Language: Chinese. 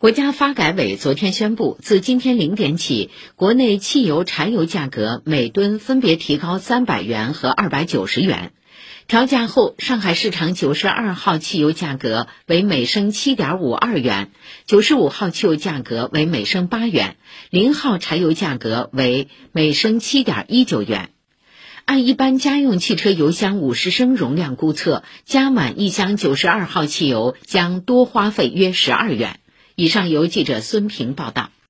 国家发改委昨天宣布，自今天零点起，国内汽油、柴油价格每吨分别提高三百元和二百九十元。调价后，上海市场九十二号汽油价格为每升七点五二元，九十五号汽油价格为每升八元，零号柴油价格为每升七点一九元。按一般家用汽车油箱五十升容量估测，加满一箱九十二号汽油将多花费约十二元。以上由记者孙平报道。